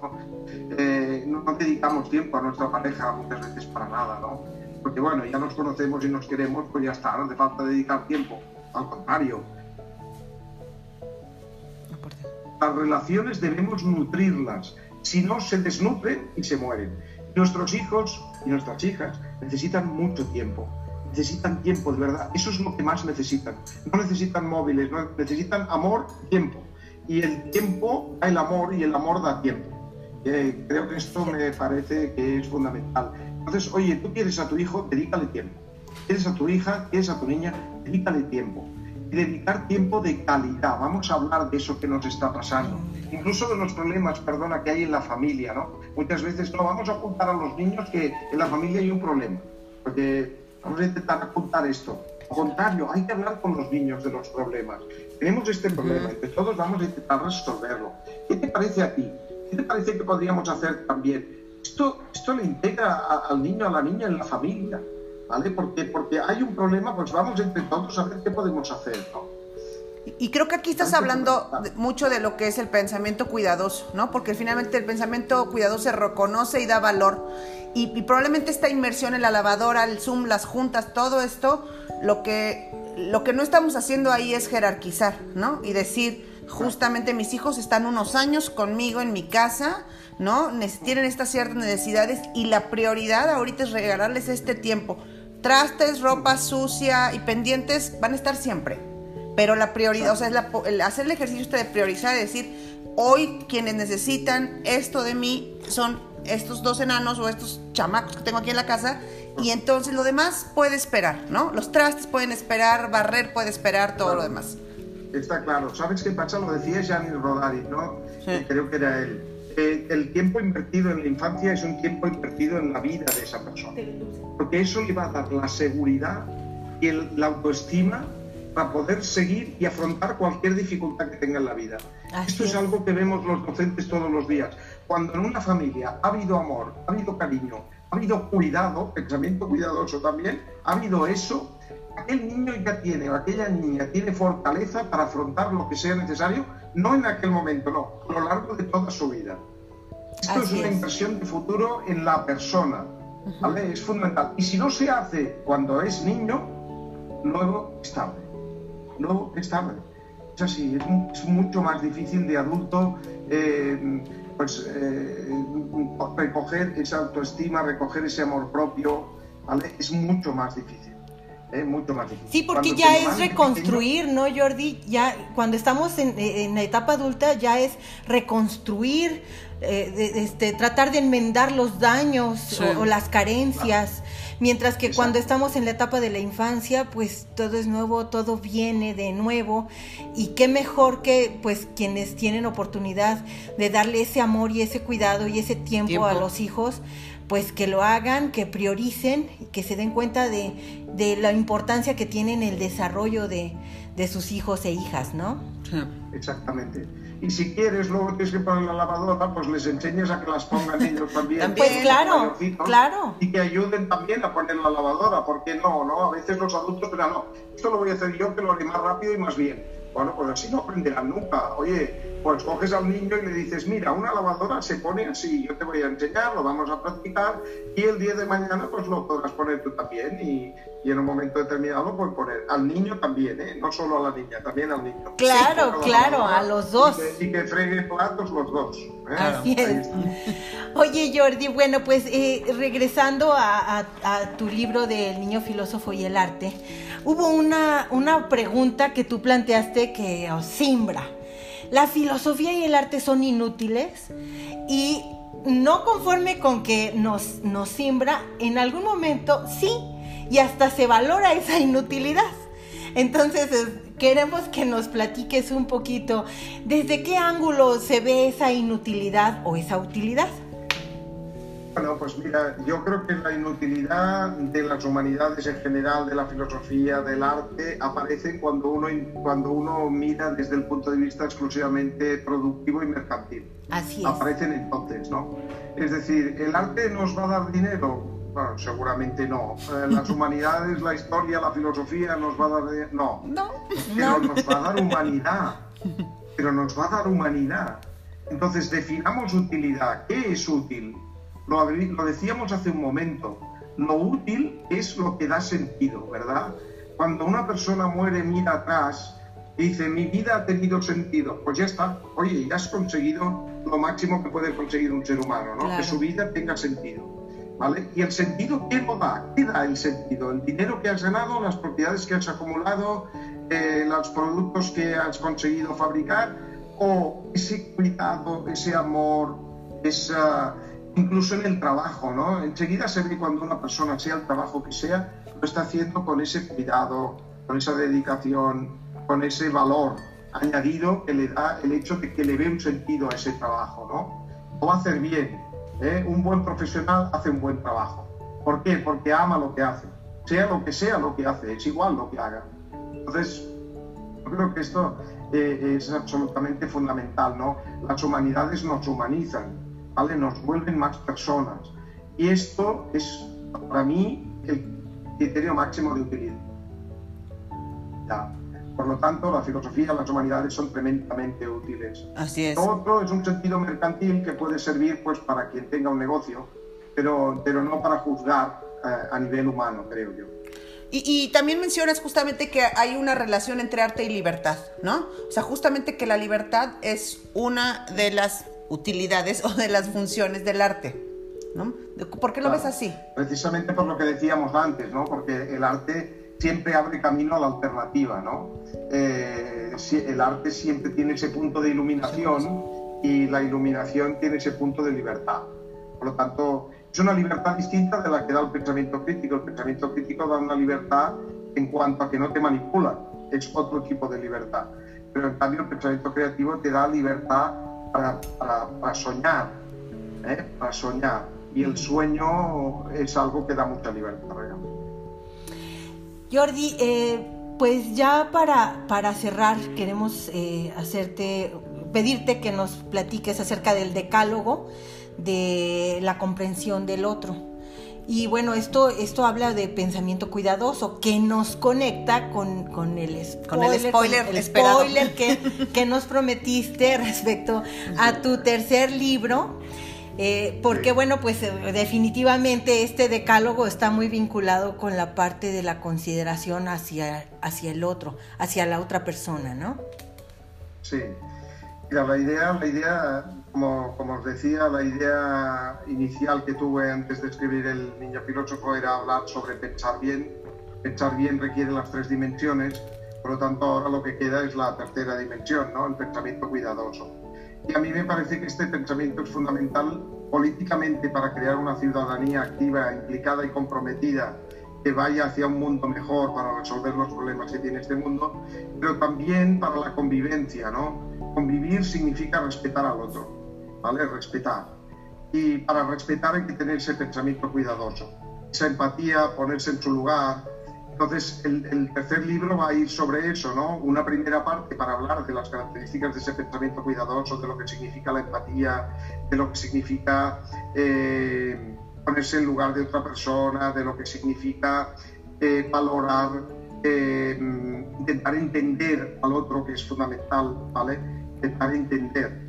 [SPEAKER 3] Eh, no, dedicamos tiempo a nuestra pareja muchas veces para nada, ¿no? Porque, bueno, ya nos conocemos y nos queremos, pues ya está, no hace falta dedicar tiempo. Al contrario. Las relaciones debemos nutrirlas. Si no, se desnutren y se mueren. Nuestros hijos y nuestras hijas necesitan mucho tiempo necesitan tiempo, de verdad. Eso es lo que más necesitan. No necesitan móviles, no, necesitan amor, tiempo. Y el tiempo da el amor y el amor da tiempo. Eh, creo que esto me parece que es fundamental. Entonces, oye, tú quieres a tu hijo, dedícale tiempo. Quieres a tu hija, quieres a tu niña, dedícale tiempo. Y dedicar tiempo de calidad. Vamos a hablar de eso que nos está pasando. Incluso de los problemas, perdona, que hay en la familia, ¿no? Muchas veces no vamos a apuntar a los niños que en la familia hay un problema. Porque vamos a intentar apuntar esto. Al contrario, hay que hablar con los niños de los problemas. Tenemos este problema, y todos vamos a intentar resolverlo. ¿Qué te parece a ti? ¿Qué te parece que podríamos hacer también? Esto, esto le integra al niño, a la niña en la familia, ¿vale? Porque, porque hay un problema, pues vamos entre todos a ver qué podemos hacer, ¿no?
[SPEAKER 2] Y creo que aquí estás hablando mucho de lo que es el pensamiento cuidadoso, ¿no? Porque finalmente el pensamiento cuidadoso se reconoce y da valor. Y, y, probablemente esta inmersión en la lavadora, el Zoom, las juntas, todo esto, lo que, lo que no estamos haciendo ahí es jerarquizar, ¿no? Y decir, justamente mis hijos están unos años conmigo en mi casa, ¿no? Tienen estas ciertas necesidades y la prioridad ahorita es regalarles este tiempo. Trastes, ropa sucia y pendientes van a estar siempre. Pero la prioridad, o sea, es hacer el ejercicio este de priorizar, de decir, hoy quienes necesitan esto de mí son estos dos enanos o estos chamacos que tengo aquí en la casa y entonces lo demás puede esperar, ¿no? Los trastes pueden esperar, barrer puede esperar, todo lo demás
[SPEAKER 3] está claro. ¿Sabes qué pasa? Lo decía Gianni Rodari, ¿no? Creo que era él. Eh, el tiempo invertido en la infancia es un tiempo invertido en la vida de esa persona. Porque eso le va a dar la seguridad y la autoestima para poder seguir y afrontar cualquier dificultad que tenga en la vida. Esto es algo que vemos los docentes todos los días. Cuando en una familia ha habido amor, ha habido cariño, ha habido cuidado, pensamiento cuidadoso también, ha habido eso, aquel niño ya tiene o aquella niña tiene fortaleza para afrontar lo que sea necesario, no en aquel momento, no, a lo largo de toda su vida. Esto es una inversión de futuro en la persona, ¿vale? Es fundamental. Y si no se hace cuando es niño, luego es Luego es tarde. Es así, es, mucho más difícil de adulto eh, pues, eh, recoger esa autoestima, recoger ese amor propio, ¿vale? Es mucho más difícil. Es mucho más difícil.
[SPEAKER 1] Sí, porque ya es reconstruir, ¿no, Jordi? Ya cuando estamos en, en, la etapa adulta ya es reconstruir, eh, este, tratar de enmendar los daños o, las carencias. Mientras que cuando estamos en la etapa de la infancia, pues todo es nuevo, todo viene de nuevo. Y qué mejor que pues quienes tienen oportunidad de darle ese amor y ese cuidado y ese tiempo. a los hijos, pues que lo hagan, que prioricen, que se den cuenta de, de la importancia que tiene en el desarrollo de, de sus hijos e hijas, ¿no?
[SPEAKER 3] Exactamente. Y si quieres, luego tienes que poner la lavadora, pues les enseñas a que las pongan ellos también.
[SPEAKER 1] pues claro, claro.
[SPEAKER 3] Y que ayuden también a poner la lavadora, porque no, ¿no? A veces los adultos dirán, no, esto lo voy a hacer yo, que lo haré más rápido y más bien. Bueno, pues así no aprenderán nunca. Oye, pues coges al niño y le dices, mira, una lavadora se pone así, yo te voy a enseñar, lo vamos a practicar y el día de mañana pues lo podrás poner tú también y, en un momento determinado puedes poner al niño también, ¿eh? no solo a la niña, también al niño.
[SPEAKER 1] Claro, claro, a los dos.
[SPEAKER 3] Y que, fregue platos los dos. ¿eh?
[SPEAKER 1] Así es. Oye Jordi, bueno, pues eh, regresando a, a tu libro del niño filósofo y el arte, hubo una, una pregunta que tú planteaste que os simbra. La filosofía y el arte son inútiles y no conforme con que nos, nos simbra, en algún momento sí, y hasta se valora esa inutilidad. Entonces, queremos que nos platiques un poquito desde qué ángulo se ve esa inutilidad o esa utilidad.
[SPEAKER 3] Bueno, pues mira, yo creo que la inutilidad de las humanidades en general, de la filosofía, del arte, aparece cuando uno, cuando uno mira desde el punto de vista exclusivamente productivo y mercantil.
[SPEAKER 1] Así es.
[SPEAKER 3] Aparecen entonces, ¿no? Es decir, ¿el arte nos va a dar dinero? Bueno, seguramente no. Eh, las [LAUGHS] humanidades, la historia, la filosofía nos va a dar dinero. No.
[SPEAKER 1] No.
[SPEAKER 3] Pero nos va a dar humanidad. [LAUGHS] Pero nos va a dar humanidad. Entonces, definamos utilidad. ¿Qué es útil? Lo, decíamos hace un momento, lo útil es lo que da sentido, ¿verdad? Cuando una persona muere, mira atrás y dice, mi vida ha tenido sentido, pues ya está, oye, ya has conseguido lo máximo que puede conseguir un ser humano, ¿no? Que su vida tenga sentido. ¿vale? Y el sentido, ¿quién lo da? ¿Qué da el sentido? El dinero que has ganado, las propiedades que has acumulado, eh, los productos que has conseguido fabricar, o ese cuidado, ese amor, esa, incluso en el trabajo, ¿no? Enseguida se ve cuando una persona, sea el trabajo que sea, lo está haciendo con ese cuidado, con esa dedicación, con ese valor añadido que le da el hecho de que le ve un sentido a ese trabajo, ¿no? Lo va a hacer bien. ¿eh? Un buen profesional hace un buen trabajo. ¿Por qué? Porque ama lo que hace. Sea lo que sea lo que hace, es igual lo que haga. Entonces, yo creo que esto eh, es absolutamente fundamental, ¿no? Las humanidades nos humanizan, ¿vale? Nos vuelven más personas. Y esto es, para mí, el criterio máximo de utilidad. Por lo tanto, la filosofía las humanidades son tremendamente útiles.
[SPEAKER 2] Así es.
[SPEAKER 3] Lo otro es un sentido mercantil que puede servir pues, para quien tenga un negocio, pero, pero no para juzgar eh, a nivel humano, creo yo.
[SPEAKER 2] Y, y, también mencionas justamente que hay una relación entre arte y libertad, ¿no? O sea, justamente que la libertad es una de las utilidades [LAUGHS] o de las funciones del arte, ¿no? ¿Por qué lo
[SPEAKER 3] Claro.
[SPEAKER 2] ves así?
[SPEAKER 3] Precisamente por lo que decíamos antes, ¿no? Porque el arte siempre abre camino a la alternativa, ¿no? Eh, el arte siempre tiene ese punto de iluminación y la iluminación tiene ese punto de libertad. Por lo tanto, es una libertad distinta de la que da el pensamiento crítico. El pensamiento crítico da una libertad en cuanto a que no te manipula, es otro tipo de libertad. Pero en cambio el pensamiento creativo te da libertad para, para- para soñar, ¿eh? para soñar. Y el sueño es algo que da mucha libertad realmente.
[SPEAKER 1] Jordi, eh, pues ya para, para cerrar queremos eh, hacerte, pedirte que nos platiques acerca del decálogo de la comprensión del otro. Y bueno, esto, esto habla de pensamiento cuidadoso que nos conecta con, con el spoiler,
[SPEAKER 2] Con el spoiler
[SPEAKER 1] el
[SPEAKER 2] esperado.
[SPEAKER 1] spoiler que, que nos prometiste [LAUGHS] respecto a tu tercer libro. Eh, porque
[SPEAKER 3] Sí.
[SPEAKER 1] bueno, pues eh, definitivamente este decálogo está muy vinculado con la parte de la consideración hacia, hacia el otro, hacia la otra persona, ¿no?
[SPEAKER 3] Sí. Mira, la idea, la idea como, os decía, la idea inicial que tuve antes de escribir El Niño Filósofo era hablar sobre pensar bien. Pensar bien requiere las tres dimensiones, por lo tanto ahora lo que queda es la tercera dimensión, ¿no? el pensamiento cuidadoso. Y a mí me parece que este pensamiento es fundamental políticamente para crear una ciudadanía activa, implicada y comprometida que vaya hacia un mundo mejor para resolver los problemas que tiene este mundo, pero también para la convivencia, ¿no? Convivir significa respetar al otro, ¿vale? Respetar. Y para respetar hay que tener ese pensamiento cuidadoso, esa empatía, ponerse en su lugar. Entonces, el, el tercer libro va a ir sobre eso, ¿no? Una primera parte para hablar de las características de ese pensamiento cuidadoso, de lo que significa la empatía, de lo que significa eh, ponerse en lugar de otra persona, de lo que significa eh, valorar, eh, intentar entender al otro, que es fundamental, ¿vale? Intentar entender.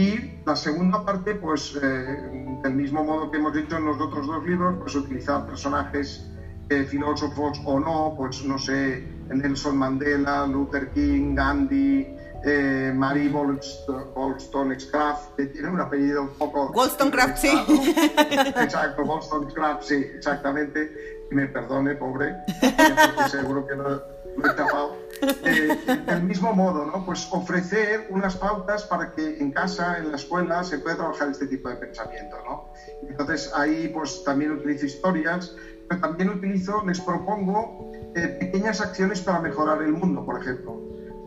[SPEAKER 3] Y la segunda parte, pues eh, del mismo modo que hemos hecho en los otros dos libros, pues utilizar personajes eh, filósofos o no, pues no sé, Nelson Mandela, Luther King, Gandhi, eh, Marie Wollst- Wollstonecraft, que tiene un apellido un poco...
[SPEAKER 2] Wollstonecraft, sí. [LAUGHS]
[SPEAKER 3] Exacto, Wollstonecraft, sí, exactamente. Que me perdone, pobre, [LAUGHS] porque seguro que no lo he tapado. Eh, del mismo modo, ¿no? Pues ofrecer unas pautas para que en casa, en la escuela, se pueda trabajar este tipo de pensamiento, ¿no? Entonces ahí pues también utilizo historias, pero también utilizo, les propongo eh, pequeñas acciones para mejorar el mundo, por ejemplo.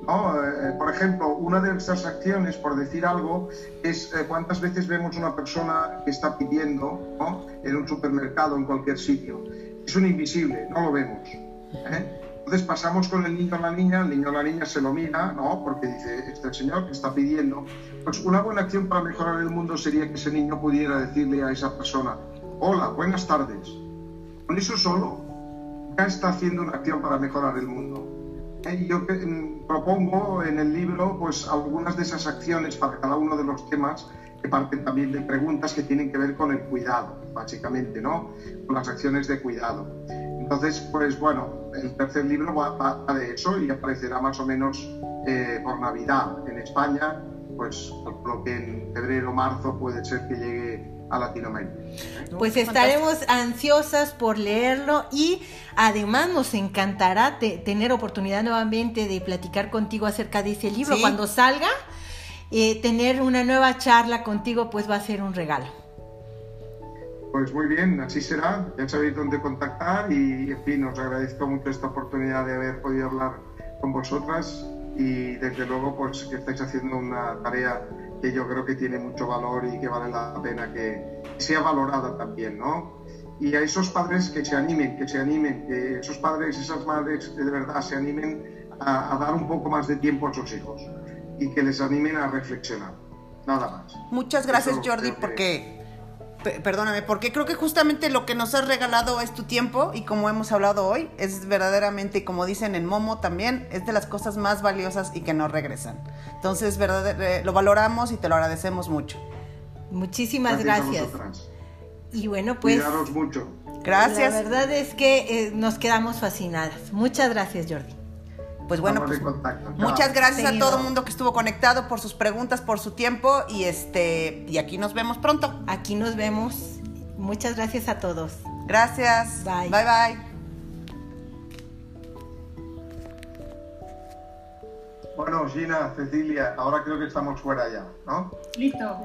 [SPEAKER 3] ¿no? Eh, por ejemplo, una de estas acciones, por decir algo, es eh, cuántas veces vemos una persona que está pidiendo ¿no? en un supermercado, en cualquier sitio. Es un invisible, no lo vemos. ¿eh? Entonces pasamos con el niño o la niña, el niño o la niña se lo mira, ¿no? Porque dice, este señor que está pidiendo. Pues una buena acción para mejorar el mundo sería que ese niño pudiera decirle a esa persona, hola, buenas tardes. Con eso solo ya está haciendo una acción para mejorar el mundo. Eh, y yo que- mm, propongo en el libro pues algunas de esas acciones para cada uno de los temas que parten también de preguntas que tienen que ver con el cuidado, básicamente, ¿no? Con las acciones de cuidado. Entonces, pues bueno, el tercer libro va, va- de eso y aparecerá más o menos eh, por Navidad en España, pues calculo que en febrero o marzo puede ser que llegue a Latinoamérica.
[SPEAKER 1] Pues estaremos ansiosas por leerlo y además nos encantará tener oportunidad nuevamente de platicar contigo acerca de ese libro. Cuando salga, eh, tener una nueva charla contigo pues va a ser un regalo.
[SPEAKER 3] Pues muy bien, así será. Ya sabéis dónde contactar y, en fin, os agradezco mucho esta oportunidad de haber podido hablar con vosotras y desde luego pues que estáis haciendo una tarea que yo creo que tiene mucho valor y que vale la pena que sea valorada también, ¿no? Y a esos padres que se animen, que se animen, que esos padres, esas madres que de verdad se animen a, dar un poco más de tiempo a sus hijos y que les animen a reflexionar. Nada más.
[SPEAKER 2] Muchas gracias Jordi porque perdóname, porque creo que justamente lo que nos has regalado es tu tiempo y como hemos hablado hoy, es verdaderamente, como dicen en Momo también, es de las cosas más valiosas y que nos regresan. Entonces, verdad, eh, lo valoramos y te lo agradecemos mucho.
[SPEAKER 1] Muchísimas gracias. Y bueno, pues...
[SPEAKER 3] Cuidaros mucho.
[SPEAKER 2] Gracias.
[SPEAKER 1] La verdad es que eh, nos quedamos fascinadas. Muchas gracias, Jordi.
[SPEAKER 2] Pues bueno, pues, muchas gracias a todo el mundo que estuvo conectado por sus preguntas, por su tiempo y este y aquí nos vemos pronto.
[SPEAKER 1] Aquí nos vemos. Muchas gracias a todos.
[SPEAKER 2] Gracias.
[SPEAKER 1] Bye.
[SPEAKER 2] Bye bye.
[SPEAKER 3] Bueno, Gina, Cecilia, ahora creo que estamos fuera ya, ¿no?
[SPEAKER 4] Listo,